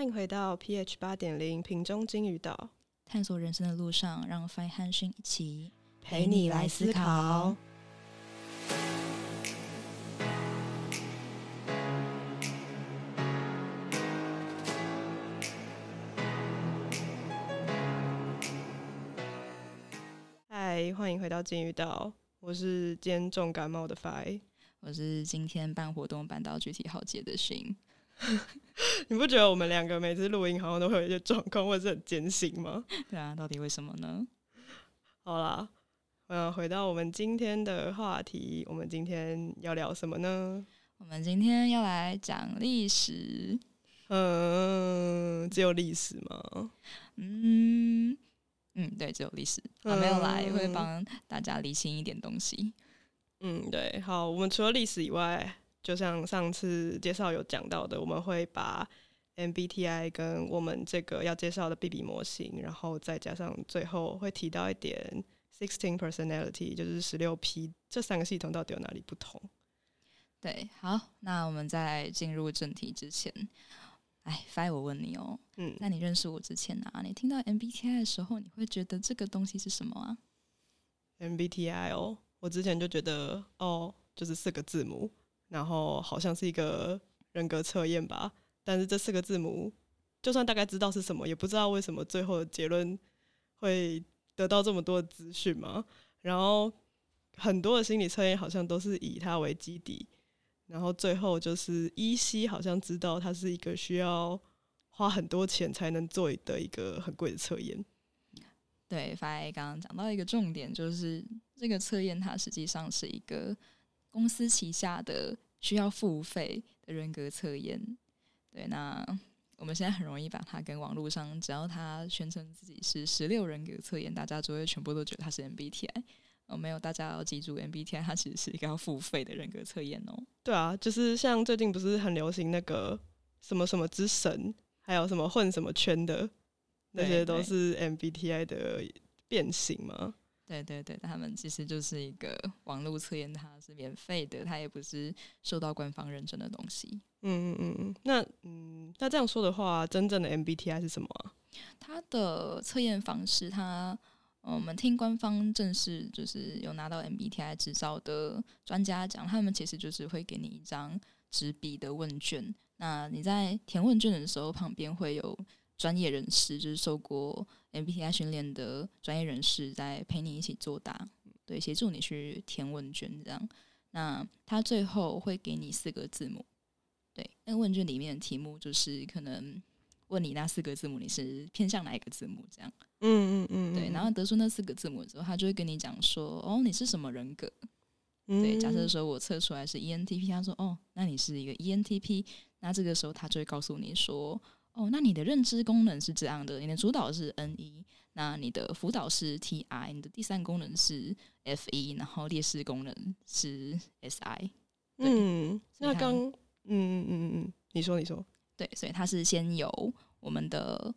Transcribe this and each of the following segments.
欢迎回到 pH 八点零瓶中金鱼岛，探索人生的路上，让 Fine 和勋一起陪你来思考。嗨，欢迎回到金鱼岛，我是今天重感冒的 Fine。我是今天办活动办到具体好节的勋。你不觉得我们两个每次录音好像都会有一些状况，或者是很艰辛吗？对啊，到底为什么呢？好啦，嗯，回到我们今天的话题，我们今天要聊什么呢？我们今天要来讲历史。嗯，只有历史吗？嗯嗯，对，只有历史。啊没有来，会帮大家理清一点东西。嗯，对，好，我们除了历史以外。就像上次介绍有讲到的，我们会把 MBTI 跟我们这个要介绍的 BB 模型，然后再加上最后会提到一点 Sixteen Personality，就是十六 P 这三个系统到底有哪里不同？对，好，那我们在进入正题之前，哎，Fi，我问你哦，嗯，那你认识我之前啊，你听到 MBTI 的时候，你会觉得这个东西是什么啊？MBTI 哦，我之前就觉得哦，就是四个字母。然后好像是一个人格测验吧，但是这四个字母，就算大概知道是什么，也不知道为什么最后的结论会得到这么多资讯嘛。然后很多的心理测验好像都是以它为基底，然后最后就是依稀好像知道它是一个需要花很多钱才能做的一个很贵的测验。对，发刚刚讲到一个重点，就是这个测验它实际上是一个。公司旗下的需要付费的人格测验，对，那我们现在很容易把它跟网络上，只要他宣称自己是十六人格测验，大家就会全部都觉得他是 MBTI。哦，没有，大家要记住，MBTI 它其实是一个要付费的人格测验哦。对啊，就是像最近不是很流行那个什么什么之神，还有什么混什么圈的，那些都是 MBTI 的变形吗？对对对，他们其实就是一个网络测验，它是免费的，它也不是受到官方认证的东西。嗯嗯嗯嗯，那嗯，那这样说的话，真正的 MBTI 是什么？它的测验方式，它我们听官方正式就是有拿到 MBTI 执照的专家讲，他们其实就是会给你一张纸笔的问卷，那你在填问卷的时候，旁边会有。专业人士就是受过 MBTI 训练的专业人士，在陪你一起作答，对，协助你去填问卷这样。那他最后会给你四个字母，对，那个问卷里面的题目就是可能问你那四个字母你是偏向哪一个字母这样。嗯嗯嗯，对，然后得出那四个字母之后，他就会跟你讲说，哦，你是什么人格？对，假设说我测出来是 ENTP，他说，哦，那你是一个 ENTP，那这个时候他就会告诉你说。哦，那你的认知功能是这样的，你的主导是 N 一，那你的辅导是 T I，你的第三功能是 F 一，然后劣势功能是 S I。嗯，那刚，嗯嗯嗯嗯，你说你说，对，所以它是先由我们的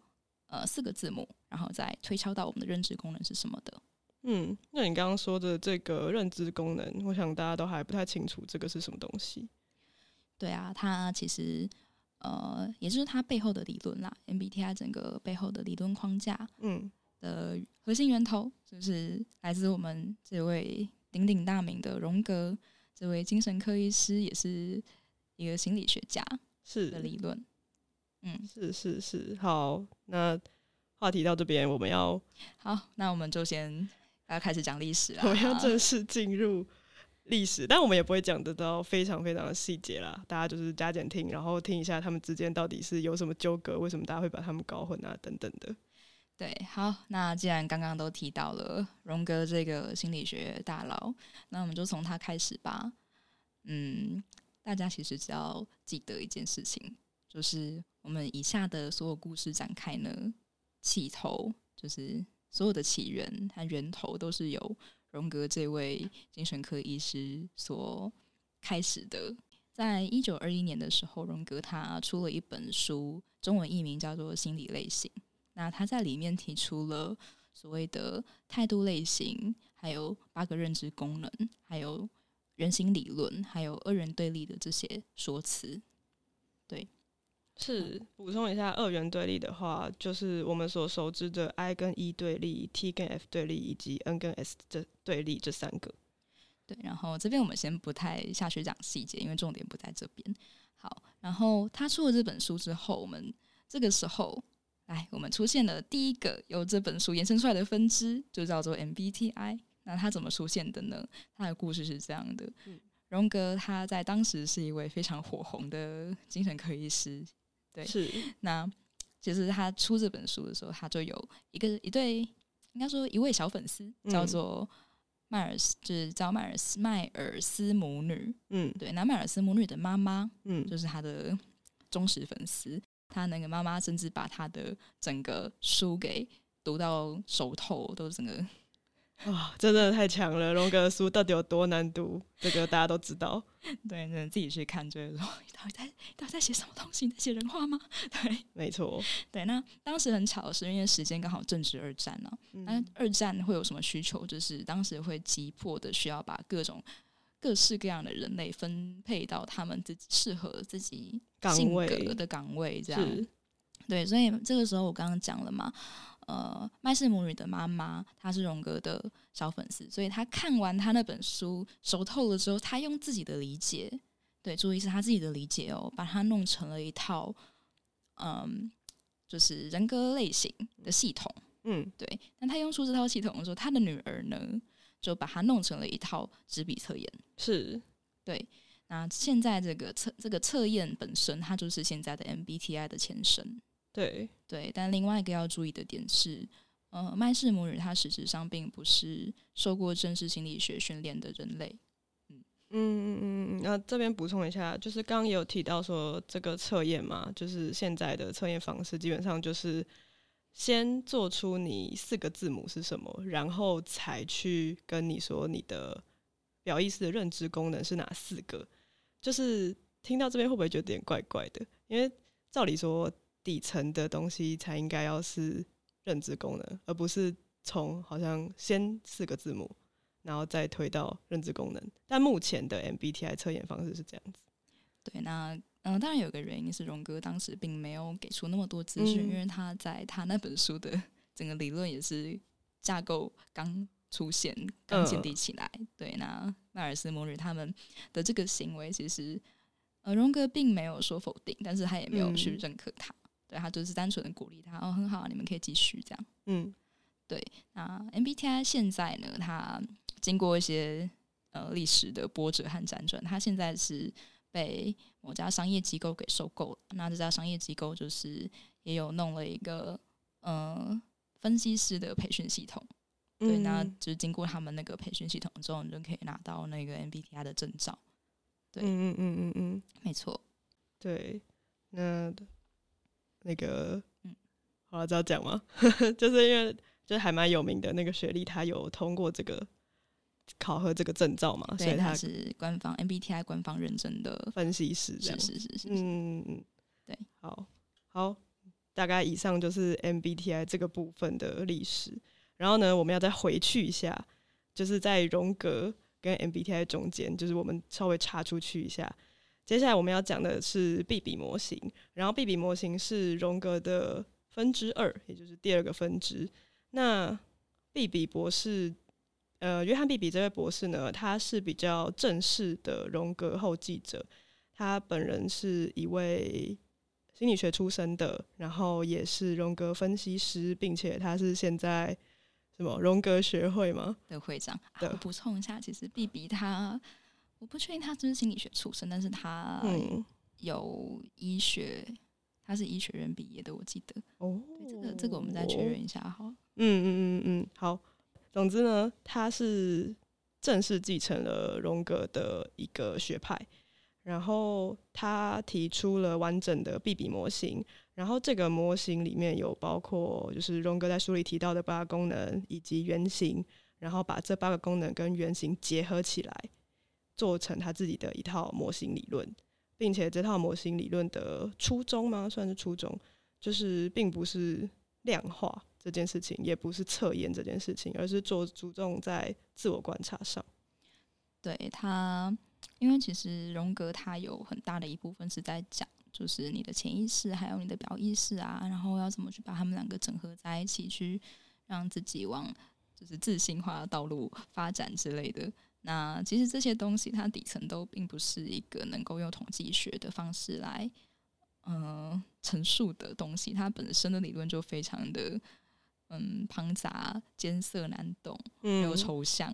呃四个字母，然后再推敲到我们的认知功能是什么的。嗯，那你刚刚说的这个认知功能，我想大家都还不太清楚这个是什么东西。对啊，它其实。呃，也就是它背后的理论啦，MBTI 整个背后的理论框架，嗯，的核心源头就是来自我们这位鼎鼎大名的荣格，这位精神科医师，也是一个心理学家，是的理论。嗯，是是是，好，那话题到这边，我们要好，那我们就先要开始讲历史了，我们要正式进入。历史，但我们也不会讲得到非常非常的细节啦。大家就是加减听，然后听一下他们之间到底是有什么纠葛，为什么大家会把他们搞混啊，等等的。对，好，那既然刚刚都提到了荣格这个心理学大佬，那我们就从他开始吧。嗯，大家其实只要记得一件事情，就是我们以下的所有故事展开呢，起头就是所有的起源和源头都是由。荣格这位精神科医师所开始的，在一九二一年的时候，荣格他出了一本书，中文译名叫做《心理类型》。那他在里面提出了所谓的态度类型，还有八个认知功能，还有人形理论，还有二人对立的这些说辞。对，是补充一下，二元对立的话，就是我们所熟知的 I 跟 E 对立、T 跟 F 对立以及 N 跟 S 这对立这三个。对，然后这边我们先不太下去讲细节，因为重点不在这边。好，然后他出了这本书之后，我们这个时候来，我们出现了第一个由这本书延伸出来的分支，就叫做 MBTI。那它怎么出现的呢？它的故事是这样的：荣格他在当时是一位非常火红的精神科医师。对，是。那其实他出这本书的时候，他就有一个一对，应该说一位小粉丝，叫做。迈尔斯就是叫迈尔斯迈尔斯母女，嗯，对，那迈尔斯母女的妈妈，嗯，就是他的忠实粉丝，他那个妈妈甚至把他的整个书给读到熟透，都整个。哇，真的太强了！荣格的书到底有多难读？这个大家都知道。对，那自己去看，就是说，到底在到底在写什么东西？在写人话吗？对，没错。对，那当时很巧的是，因为时间刚好正值二战呢。那二战会有什么需求？就是当时会急迫的需要把各种各式各样的人类分配到他们自己适合自己性格的岗位，这样。对，所以这个时候我刚刚讲了嘛。呃，麦氏母女的妈妈，她是荣格的小粉丝，所以她看完他那本书熟透了之后，她用自己的理解，对，注意是她自己的理解哦，把它弄成了一套，嗯，就是人格类型的系统，嗯，对。那她用出这套系统的时候，她的女儿呢，就把它弄成了一套纸笔测验，是对。那现在这个测这个测验本身，它就是现在的 MBTI 的前身。对对，但另外一个要注意的点是，呃，麦氏母女她实质上并不是受过正式心理学训练的人类。嗯嗯嗯嗯，那这边补充一下，就是刚刚也有提到说这个测验嘛，就是现在的测验方式基本上就是先做出你四个字母是什么，然后才去跟你说你的表意识的认知功能是哪四个。就是听到这边会不会觉得有点怪怪的？因为照理说。底层的东西才应该要是认知功能，而不是从好像先四个字母，然后再推到认知功能。但目前的 MBTI 测验方式是这样子。对，那嗯，当然有个原因是荣哥当时并没有给出那么多资讯，因为他在他那本书的整个理论也是架构刚出现、刚建立起来。对，那迈尔斯母女他们的这个行为，其实呃，荣格并没有说否定，但是他也没有去认可他。对他就是单纯的鼓励他哦，很好，你们可以继续这样。嗯，对。那 MBTI 现在呢，它经过一些呃历史的波折和辗转，它现在是被某家商业机构给收购了。那这家商业机构就是也有弄了一个呃分析师的培训系统。对，那就是经过他们那个培训系统之后，你就可以拿到那个 MBTI 的证照。对，嗯嗯嗯嗯嗯，没错。对，那。那个，嗯，好了，知道讲吗？就是因为就是还蛮有名的那个学历，他有通过这个考核这个证照嘛，所以他是官方 MBTI 官方认证的分析师，是是是是，嗯嗯，对，好好，大概以上就是 MBTI 这个部分的历史。然后呢，我们要再回去一下，就是在荣格跟 MBTI 中间，就是我们稍微插出去一下。接下来我们要讲的是 B 比模型，然后 B 比模型是荣格的分支二，也就是第二个分支。那 B 比博士，呃，约翰 B 比这位博士呢，他是比较正式的荣格后继者，他本人是一位心理学出身的，然后也是荣格分析师，并且他是现在什么荣格学会吗的会长。我补充一下，其实 B B 他。我不确定他是不是心理学出身，但是他有医学，他是医学院毕业的，我记得。哦，这个这个我们再确认一下哈。嗯嗯嗯嗯，好。总之呢，他是正式继承了荣格的一个学派，然后他提出了完整的 B B 模型，然后这个模型里面有包括就是荣格在书里提到的八个功能以及原型，然后把这八个功能跟原型结合起来。做成他自己的一套模型理论，并且这套模型理论的初衷吗？算是初衷，就是并不是量化这件事情，也不是测验这件事情，而是做注重在自我观察上。对他，因为其实荣格他有很大的一部分是在讲就是你的潜意识还有你的表意识啊，然后要怎么去把他们两个整合在一起，去让自己往就是自信化的道路发展之类的。那其实这些东西它底层都并不是一个能够用统计学的方式来嗯陈述的东西，它本身的理论就非常的嗯庞杂、艰涩难懂，又抽象。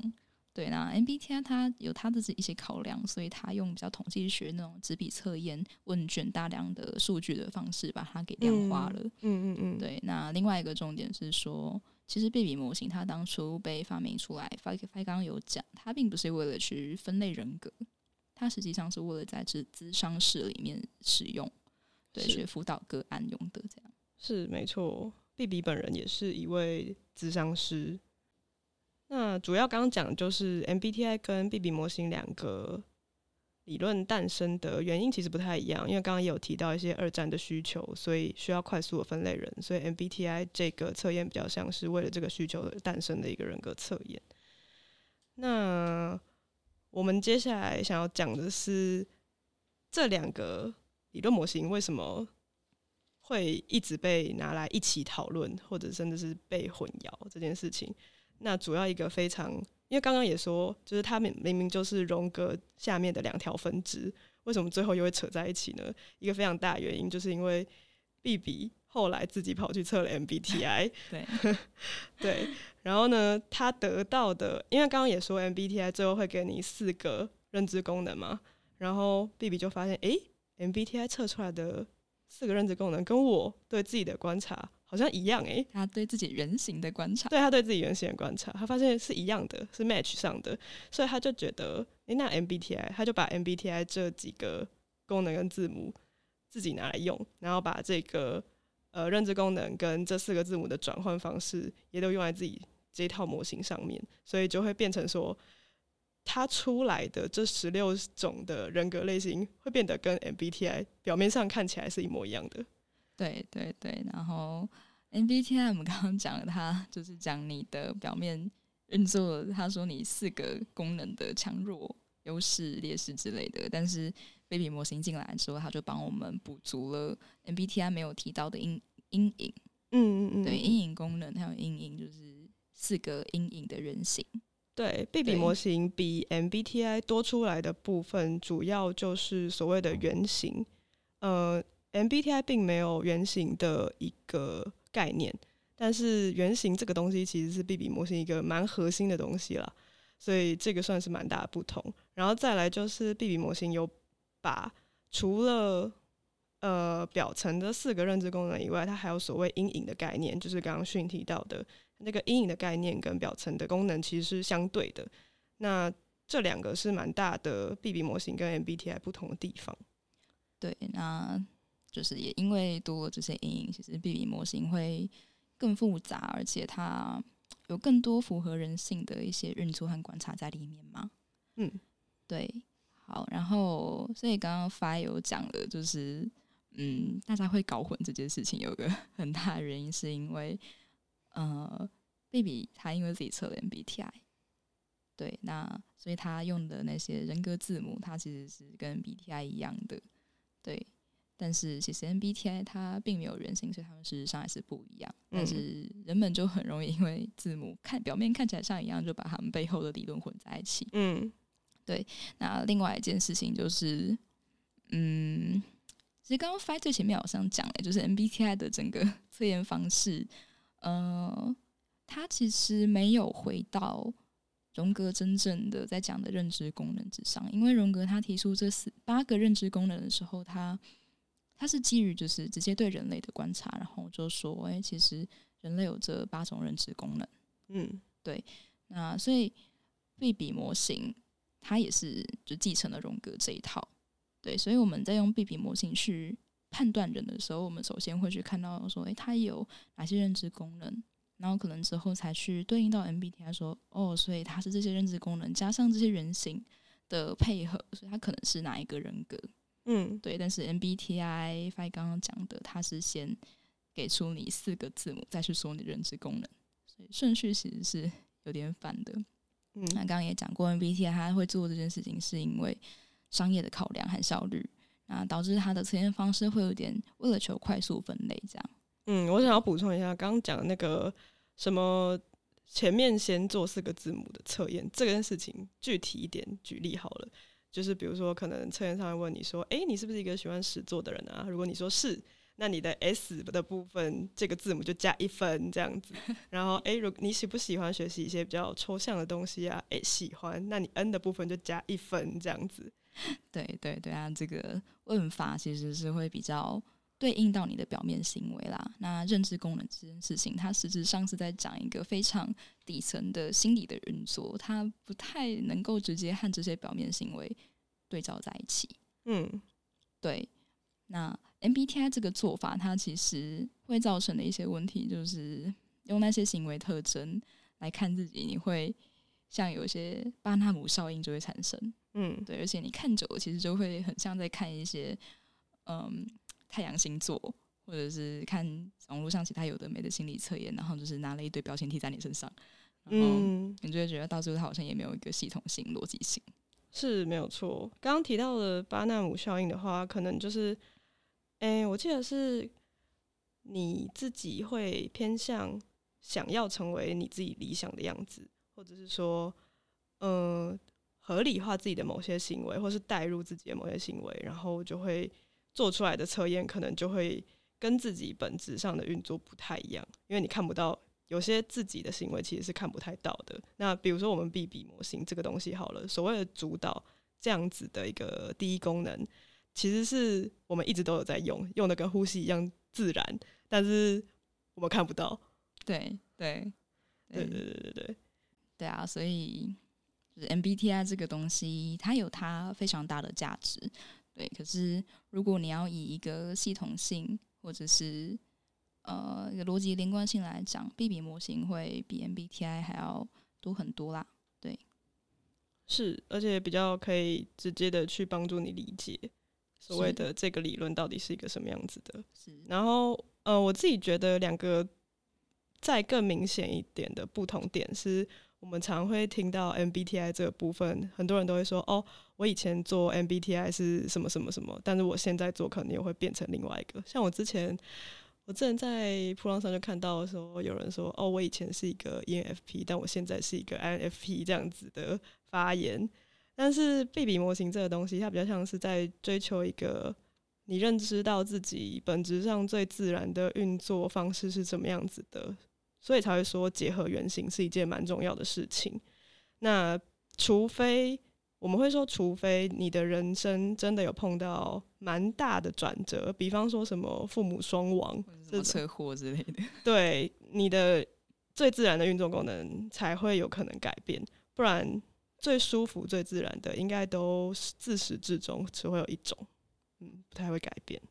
对，那 MBTI 它有它的一些考量，所以它用比较统计学那种纸笔测验、问卷大量的数据的方式把它给量化了。嗯嗯嗯。对，那另外一个重点是说，其实 B B 模型它当初被发明出来，发发刚刚有讲，它并不是为了去分类人格，它实际上是为了在这咨商室里面使用，对，去辅导个案用的这样。是没错，，B B 本人也是一位咨商师。那主要刚刚讲就是 MBTI 跟 BB 模型两个理论诞生的原因其实不太一样，因为刚刚也有提到一些二战的需求，所以需要快速的分类人，所以 MBTI 这个测验比较像是为了这个需求而诞生的一个人格测验。那我们接下来想要讲的是这两个理论模型为什么会一直被拿来一起讨论，或者甚至是被混淆这件事情。那主要一个非常，因为刚刚也说，就是他们明明就是荣格下面的两条分支，为什么最后又会扯在一起呢？一个非常大原因，就是因为 B B 后来自己跑去测了 M B T I，对 对，然后呢，他得到的，因为刚刚也说 M B T I 最后会给你四个认知功能嘛，然后 B B 就发现，诶 m B T I 测出来的四个认知功能跟我对自己的观察。好像一样诶，他对自己原型的观察，对他对自己原型的观察，他发现是一样的，是 match 上的，所以他就觉得，诶，那 MBTI，他就把 MBTI 这几个功能跟字母自己拿来用，然后把这个呃认知功能跟这四个字母的转换方式也都用在自己这套模型上面，所以就会变成说，他出来的这十六种的人格类型会变得跟 MBTI 表面上看起来是一模一样的。对对对，然后 MBTI 我们刚刚讲了，它就是讲你的表面运作，他说你四个功能的强弱、优势、劣势之类的。但是 Baby 模型进来之后，他就帮我们补足了 MBTI 没有提到的阴阴影。嗯嗯嗯，对，阴影功能还有阴影，就是四个阴影的人形。对，Baby 模型比 MBTI 多出来的部分，主要就是所谓的原型。呃。MBTI 并没有原型的一个概念，但是原型这个东西其实是 BB 模型一个蛮核心的东西了，所以这个算是蛮大的不同。然后再来就是 BB 模型有把除了呃表层的四个认知功能以外，它还有所谓阴影的概念，就是刚刚训提到的那个阴影的概念跟表层的功能其实是相对的。那这两个是蛮大的 BB 模型跟 MBTI 不同的地方。对，那。就是也因为多了这些阴影，其实 B B 模型会更复杂，而且它有更多符合人性的一些运作和观察在里面嘛。嗯，对，好，然后所以刚刚 Fi 有讲了，就是嗯，大家会搞混这件事情，有个 很大的原因是因为呃，B B 他因为自己测了 M B T I，对，那所以他用的那些人格字母，它其实是跟 B T I 一样的，对。但是其实 MBTI 它并没有人性，所以他们事实上还是不一样。但是人们就很容易因为字母看表面看起来像一样，就把他们背后的理论混在一起。嗯，对。那另外一件事情就是，嗯，其实刚刚 Fight 最前面好像讲了，就是 MBTI 的整个测验方式，呃，它其实没有回到荣格真正的在讲的认知功能之上，因为荣格他提出这四八个认知功能的时候，他它是基于就是直接对人类的观察，然后就说，哎，其实人类有这八种认知功能。嗯，对。那所以对比模型，它也是就继承了荣格这一套。对，所以我们在用对比模型去判断人的时候，我们首先会去看到说，哎，他有哪些认知功能，然后可能之后才去对应到 MBTI 说，哦，所以它是这些认知功能加上这些原型的配合，所以它可能是哪一个人格。嗯，对，但是 MBTI 发刚刚讲的，它是先给出你四个字母，再去说你认知功能，所以顺序其实是有点反的。嗯，那刚刚也讲过，MBTI 它会做这件事情，是因为商业的考量和效率。那导致它的测验方式会有点为了求快速分类这样。嗯，我想要补充一下，刚刚讲的那个什么前面先做四个字母的测验这件事情，具体一点举例好了，就是比如说可能测验上会问你说，哎，你是不是一个喜欢实作的人啊？如果你说是，那你的 S 的部分这个字母就加一分这样子。然后，哎，如你喜不喜欢学习一些比较抽象的东西啊？哎，喜欢，那你 N 的部分就加一分这样子。对对对啊，这个问法其实是会比较。对应到你的表面行为啦，那认知功能这件事情，它实质上是在讲一个非常底层的心理的运作，它不太能够直接和这些表面行为对照在一起。嗯，对。那 MBTI 这个做法，它其实会造成的一些问题，就是用那些行为特征来看自己，你会像有一些巴纳姆效应就会产生。嗯，对，而且你看久了，其实就会很像在看一些，嗯。太阳星座，或者是看网络上其他有的没的心理测验，然后就是拿了一堆标签贴在你身上，然后你就会觉得到最后它好像也没有一个系统性、逻辑性。是没有错。刚刚提到的巴纳姆效应的话，可能就是，哎，我记得是你自己会偏向想要成为你自己理想的样子，或者是说，嗯，合理化自己的某些行为，或是代入自己的某些行为，然后就会。做出来的测验可能就会跟自己本质上的运作不太一样，因为你看不到有些自己的行为其实是看不太到的。那比如说我们 B B 模型这个东西好了，所谓的主导这样子的一个第一功能，其实是我们一直都有在用，用的跟呼吸一样自然，但是我们看不到。对对对对对对对对啊！所以就是 MBTI 这个东西，它有它非常大的价值。对，可是如果你要以一个系统性或者是呃一个逻辑连贯性来讲，B B 模型会比 M B T I 还要多很多啦。对，是，而且比较可以直接的去帮助你理解所谓的这个理论到底是一个什么样子的。是，然后呃，我自己觉得两个再更明显一点的不同点是。我们常会听到 MBTI 这个部分，很多人都会说：“哦，我以前做 MBTI 是什么什么什么，但是我现在做可能又会变成另外一个。”像我之前，我之前在铺浪上就看到说，有人说：“哦，我以前是一个 ENFP，但我现在是一个 INFP。”这样子的发言。但是，贝比模型这个东西，它比较像是在追求一个你认知到自己本质上最自然的运作方式是怎么样子的。所以才会说结合原型是一件蛮重要的事情。那除非我们会说，除非你的人生真的有碰到蛮大的转折，比方说什么父母双亡、车祸之类的，对你的最自然的运作功能才会有可能改变。不然最舒服、最自然的，应该都自始至终只会有一种，嗯，不太会改变。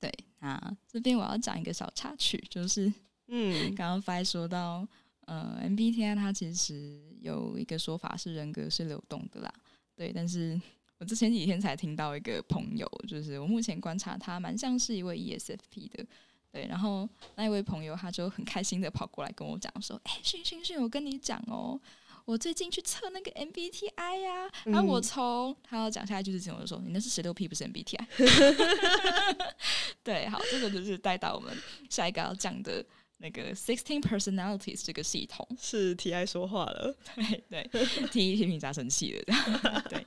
对，那这边我要讲一个小插曲，就是。嗯，刚刚 Fi 说到，呃，MBTI 它其实有一个说法是人格是流动的啦，对。但是我之前几天才听到一个朋友，就是我目前观察他蛮像是一位 ESFP 的，对。然后那一位朋友他就很开心的跑过来跟我讲说：“哎，迅迅迅，我跟你讲哦，我最近去测那个 MBTI 呀，然后我从他要讲下来就是这种说，你那是十六 P 不是 MBTI？对，好，这个就是带到我们下一个要讲的。”那个 sixteen personalities 这个系统。是 T I 说话了，对对，T 一批评家生气了，对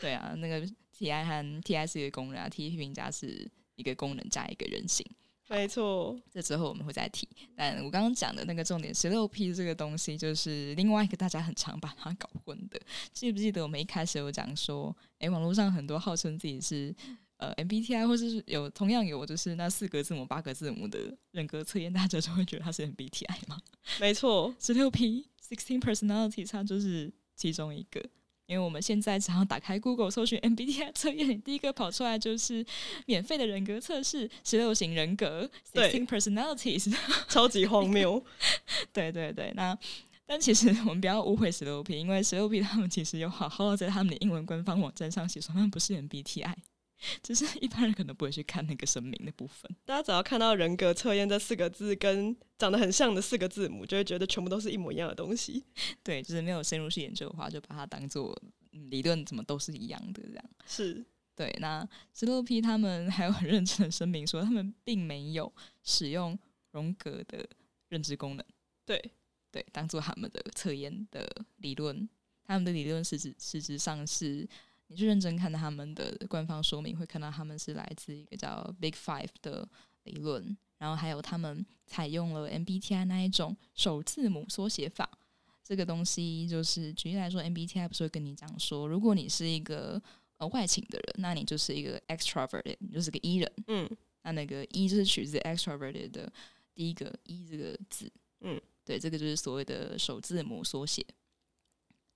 对啊，那个 T I 和 T I 是一个功能啊，T 一批评家是一个功能加一个人性，没错。这之后我们会再提，但我刚刚讲的那个重点十六 P 这个东西，就是另外一个大家很常把它搞混的，记不记得我们一开始有讲说，哎，网络上很多号称自己是。呃，MBTI 或是有同样有就是那四个字母、八个字母的人格测验，大家就会觉得它是 MBTI 吗？没错，十六 P sixteen personalities 它就是其中一个。因为我们现在只要打开 Google 搜寻 MBTI 测验，第一个跑出来就是免费的人格测试，十六型人格 sixteen personalities，超级荒谬。对对对，那但其实我们不要误会十六 P，因为十六 P 他们其实有好好的在他们的英文官方网站上写说他们不是 MBTI。只是一般人可能不会去看那个声明的部分。大家只要看到人格测验这四个字跟长得很像的四个字母，就会觉得全部都是一模一样的东西。对，就是没有深入去研究的话，就把它当做理论，怎么都是一样的这样。是，对，那十六 P 他们还有很认真的声明说，他们并没有使用荣格的认知功能，对对，当做他们的测验的理论。他们的理论实质实质上是，你去认真看他们的官方说明，会看到他们是来自一个叫 Big Five 的理论，然后还有他们采用了 MBTI 那一种首字母缩写法。这个东西就是举例来说，MBTI 不是会跟你讲说，如果你是一个呃外倾的人，那你就是一个 extroverted，你就是个 E 人。嗯那那个 E 就是取自 extroverted 的第一个 E 这个字。嗯，对，这个就是所谓的首字母缩写。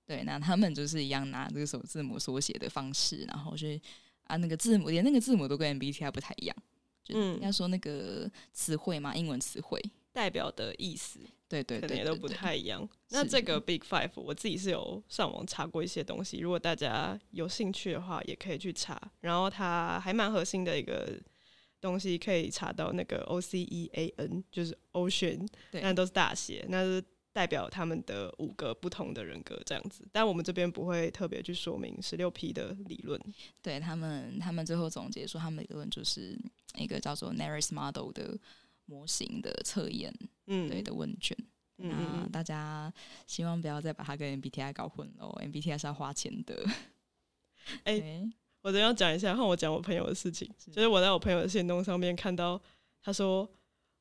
对，那他们就是一样拿这个首字母缩写的方式，然后去啊那个字母，连那个字母都跟 MBTI 不太一样。就嗯应该说那个词汇嘛，英文词汇。代表的意思对对对可能也都不太一样。那这个 Big Five 我自己是有上网查过一些东西，如果大家有兴趣的话，也可以去查。然后它还蛮核心的一个东西，可以查到那个 O C E A N，就是 Ocean，对那都是大写，那是代表他们的五个不同的人格这样子。但我们这边不会特别去说明十六 P 的理论。对他们，他们最后总结说，他们理论就是一个叫做 Naris Model 的模型的测验，嗯，对的问卷。嗯嗯那嗯，大家希望不要再把它跟 MBTI 搞混喽，MBTI 是要花钱的。哎对我真要讲一下，换我讲我朋友的事情，是就是我在我朋友的行动上面看到，他说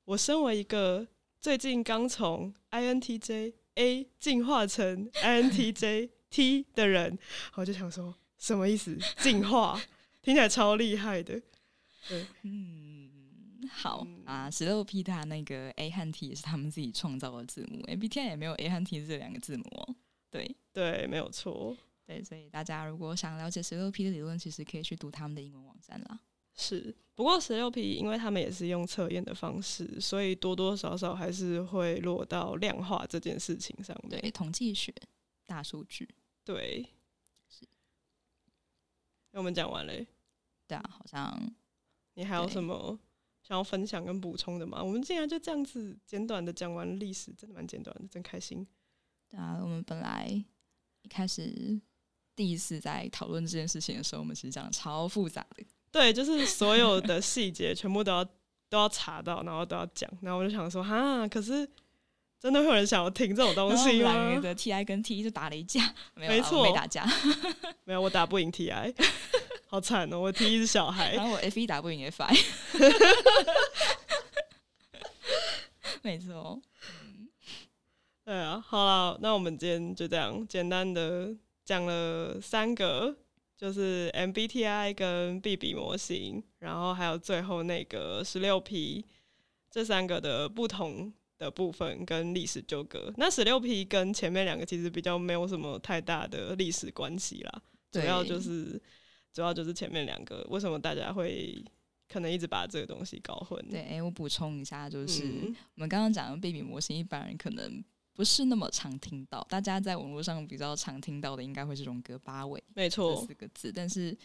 我身为一个最近刚从 INTJ A 进化成 INTJ T 的人，我就想说什么意思？进化听起来超厉害的，对，嗯，好嗯啊，十六 P 它那个 A 和 T 也是他们自己创造的字母，MBTI 也没有 A 和 T 这两个字母哦。对对，没有错，对，所以大家如果想了解十六 P 的理论，其实可以去读他们的英文网站啦。是。不过十六 P 因为他们也是用测验的方式，所以多多少少还是会落到量化这件事情上面。对，统计学、大数据，对，是。那我们讲完嘞，对啊，好像你还有什么想要分享跟补充的吗？我们竟然就这样子简短的讲完历史，真的蛮简短的，真开心。对啊，我们本来一开始第一次在讨论这件事情的时候，我们其实讲的超复杂的。对，就是所有的细节全部都要都要查到，然后都要讲。然后我就想说，哈，可是真的会有人想要听这种东西吗？们两个的 TI 跟 T 就打了一架，没有啦，没错没打架。没有，我打不赢 TI，好惨哦！我 T 是小孩然。后我 F 一打不赢 FI，没错。对啊，好了，那我们今天就这样简单的讲了三个，就是 MBTI 跟 BB 模型，然后还有最后那个十六 P 这三个的不同的部分跟历史纠葛。那十六 P 跟前面两个其实比较没有什么太大的历史关系啦，主要就是主要就是前面两个，为什么大家会可能一直把这个东西搞混？对，哎、我补充一下，就是、嗯我们刚刚讲的 baby 模型，一般人可能不是那么常听到，大家在网络上比较常听到的，应该会是荣格八维这没错，四个字。但是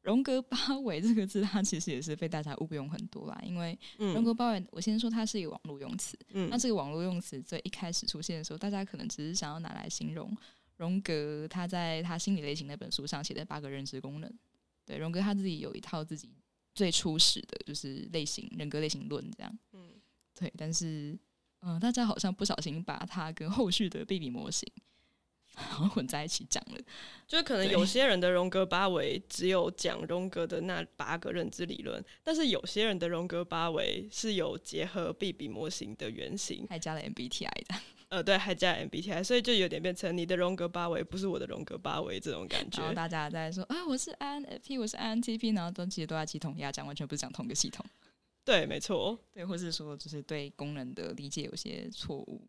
荣格八维这个字，它其实也是被大家误用很多啦。因为荣嗯格八维，我先说它是一个网络用词，嗯那这个网络用词最一开始出现的时候，大家可能只是想要拿来形容荣格他在他心理类型那本书上写的八个认知功能。对，荣格他自己有一套自己最初始的就是类型人格类型论这样。嗯对，但是嗯、呃大家好像不小心把它跟后续的 B B 模型 好像混在一起讲了。就是可能有些人的荣格八维只有讲荣格的那八个认知理论，但是有些人的荣格八维是有结合 B B 模型的原型，还加了 MBTI 的，呃，对，还加 MBTI，所以就有点变成你的荣格八维不是我的荣格八维这种感觉。然后大家在说啊，我是 INFP，我是 INTP，然后都其实都在鸡同鸭讲，完全不是讲同一个系统。对，没错，对，或是说就是对功能的理解有些错误。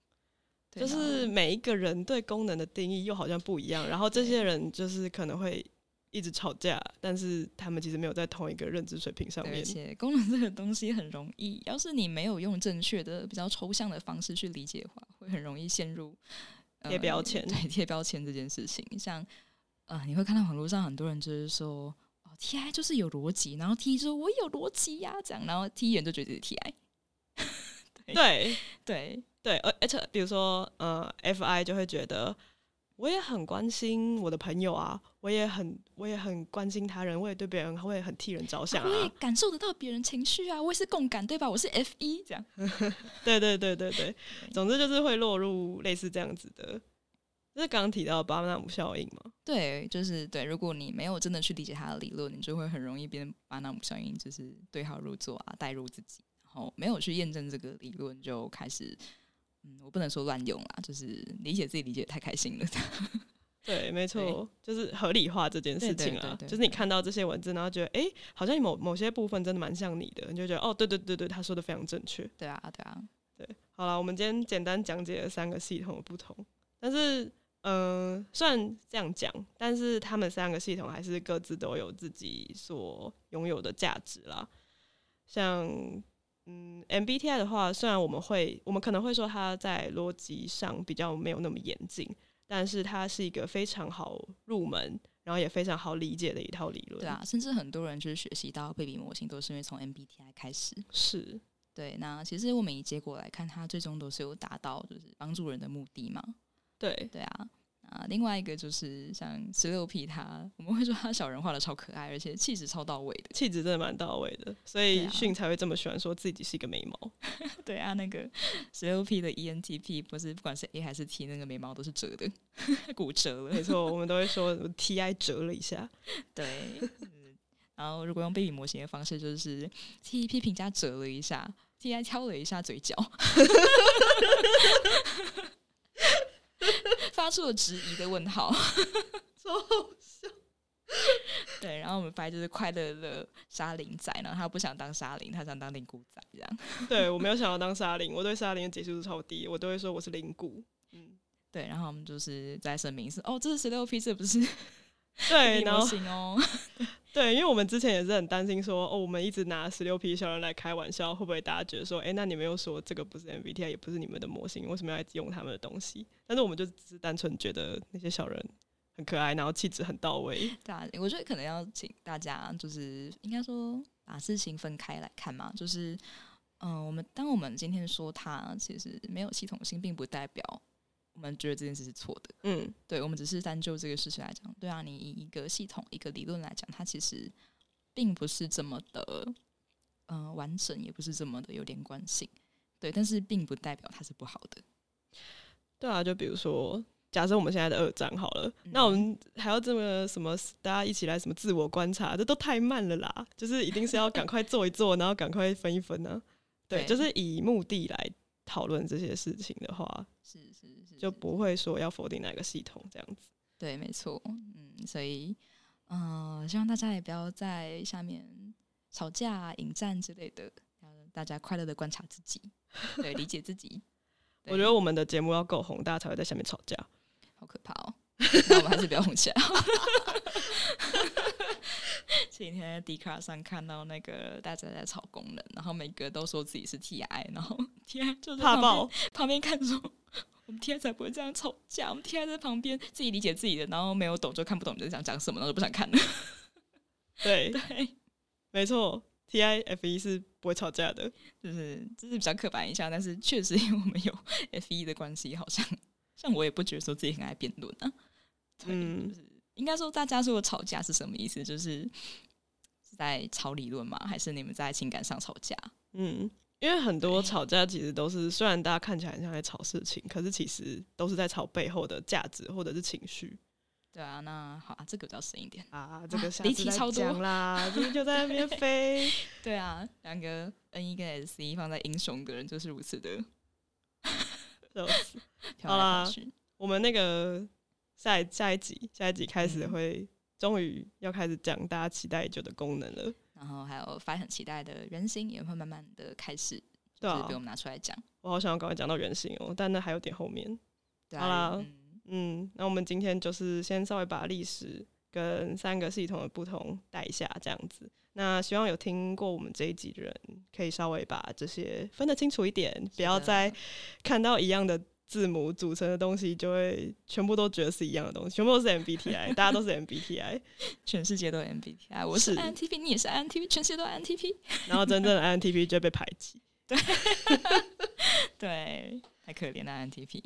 对就是每一个人对功能的定义又好像不一样，然后这些人就是可能会一直吵架，但是他们其实没有在同一个认知水平上面，而。且功能这个东西很容易，要是你没有用正确的、比较抽象的方式去理解的话，会很容易陷入、呃贴标签对，贴标签这件事情，像呃，你会看到网络上很多人就是说，哦，TI 就是有逻辑，然后 T 说我有逻辑呀，这样，然后 T 人就觉得是 TI。对对对，而而且比如说呃，FI 就会觉得我也很关心我的朋友啊，我也很我也很关心他人，我也对别人会很替人着想我也啊。感受得到别人情绪啊，我也是共感，对吧？我是 F 一这样。对对对对对，总之就是会落入类似这样子的，就是刚刚提到巴纳姆效应嘛。对，就是对。如果你没有真的去理解他的理论，你就会很容易变巴纳姆效应，就是对号入座啊，带入自己，然后没有去验证这个理论，就开始，嗯，我不能说乱用啦，就是理解自己理解太开心了。对，没错，就是合理化这件事情啊。就是你看到这些文字，然后觉得，哎、好像某某些部分真的蛮像你的，你就觉得，哦，对对对对，他说的非常正确。对啊，对啊，对，好了，我们今天简单讲解了三个系统的不同，但是，嗯、虽然这样讲，但是他们三个系统还是各自都有自己所拥有的价值啦。像，嗯，MBTI 的话，虽然我们会，我们可能会说它在逻辑上比较没有那么严谨，但是它是一个非常好入门，然后也非常好理解的一套理论。对啊，甚至很多人就是学习到贝比模型，都是因为从 MBTI 开始。是，对，那其实我们以结果来看，它最终都是有达到就是帮助人的目的嘛。对，对啊，啊，另外一个就是像十六 P，他我们会说他小人画的超可爱，而且气质超到位的。气质真的蛮到位的，所以迅才会这么喜欢说自己是一个眉毛。对啊，那个十六 P 的 ENTP 不是不管是 A 还是 T，那个眉毛都是折的，骨折了。没错，我们都会说 T I 折了一下。对，嗯然后如果用贝比模型的方式，就是 TEP 评价折了一下，TI 挑了一下嘴角，发出了质疑的问号。超好笑。对，然后我们发现就是快乐的沙林仔，然后他不想当沙林，他想当灵谷仔这样。对我没有想要当沙林，我对沙林的解析度超低，我都会说我是灵谷。嗯，对，然后我们就是在声明是哦，这是十六 P，这不是对，然后型哦。对，因为我们之前也是很担心说，哦，我们一直拿十六 P 小人来开玩笑，会不会大家觉得说，哎、那你们又说这个不是 MBTI，也不是你们的模型，为什么要一直用他们的东西？但是我们就只是单纯觉得那些小人很可爱，然后气质很到位。对啊，我觉得可能要请大家就是应该说把事情分开来看嘛，就是嗯、我们当我们今天说它其实没有系统性，并不代表我们觉得这件事是错的。嗯，对，我们只是单就这个事情来讲，对啊，你以一个系统、一个理论来讲，它其实并不是这么的，呃，完整，也不是这么的有连贯性，对，但是并不代表它是不好的。对啊，就比如说。假设我们现在的二战好了，那我们还要这么什么？大家一起来什么自我观察？这都太慢了啦！就是一定是要赶快做一做，然后赶快分一分呢、对，对就是以目的来讨论这些事情的话，是是是，就不会说要否定哪个系统这样子。对，没错，嗯，所以，呃，希望大家也不要在下面吵架、啊、引战之类的，大家快乐的观察自己，对，理解自己。我觉得我们的节目要够红，大家才会在下面吵架。好可怕哦！那我们还是不要红起来。前几天在 d 卡上看到那个大家在吵功能，然后每个都说自己是 TI，然后 TI 就在旁边怕爆，旁边看说，我们 TI 才不会这样吵架，我们 TI 在旁边自己理解自己的，然后没有懂就看不懂你在想讲什么，然后就不想看了。对，对，没错，T I F 一是不会吵架的。就是这是比较刻板印象，但是确实因为我们有 F 一的关系，好像 像我也不觉得说自己很爱辩论啊。对，嗯就是应该说大家说吵架是什么意思？就是是在吵理论吗？还是你们在情感上吵架？嗯，因为很多吵架其实都是，虽然大家看起来很像在吵事情，可是其实都是在吵背后的价值或者是情绪对啊，那好啊，这个比较深一点。啊。这个下离题超多啦，今天就在那边飞。对啊，两个 N 一跟 S C 放在英雄的人就是如此的 笑死飘好啦。我们那个下下一集下一集开始嗯会，终于要开始讲大家期待已久的功能了。然后还有 Fi 很期待的人形也会慢慢的开始，对啊就是被我们拿出来讲。我好想要赶快讲到原型哦，但那还有点后面。对好啦嗯，那我们今天就是先稍微把历史跟三个系统的不同带一下，这样子。那希望有听过我们这一集的人，可以稍微把这些分得清楚一点，不要再看到一样的字母组成的东西，就会全部都觉得是一样的东西，全部都是 MBTI，大家都是 MBTI，全世界都有 MBTI，我是是 INTP，你也是 INTP，全世界都 INTP。然后真正的 INTP 就会被排挤。对，对太可怜了 INTP。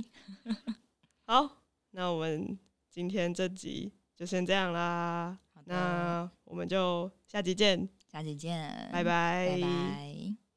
好，那我们今天这集就先这样啦。那我们就下集见，下集见，拜拜拜拜。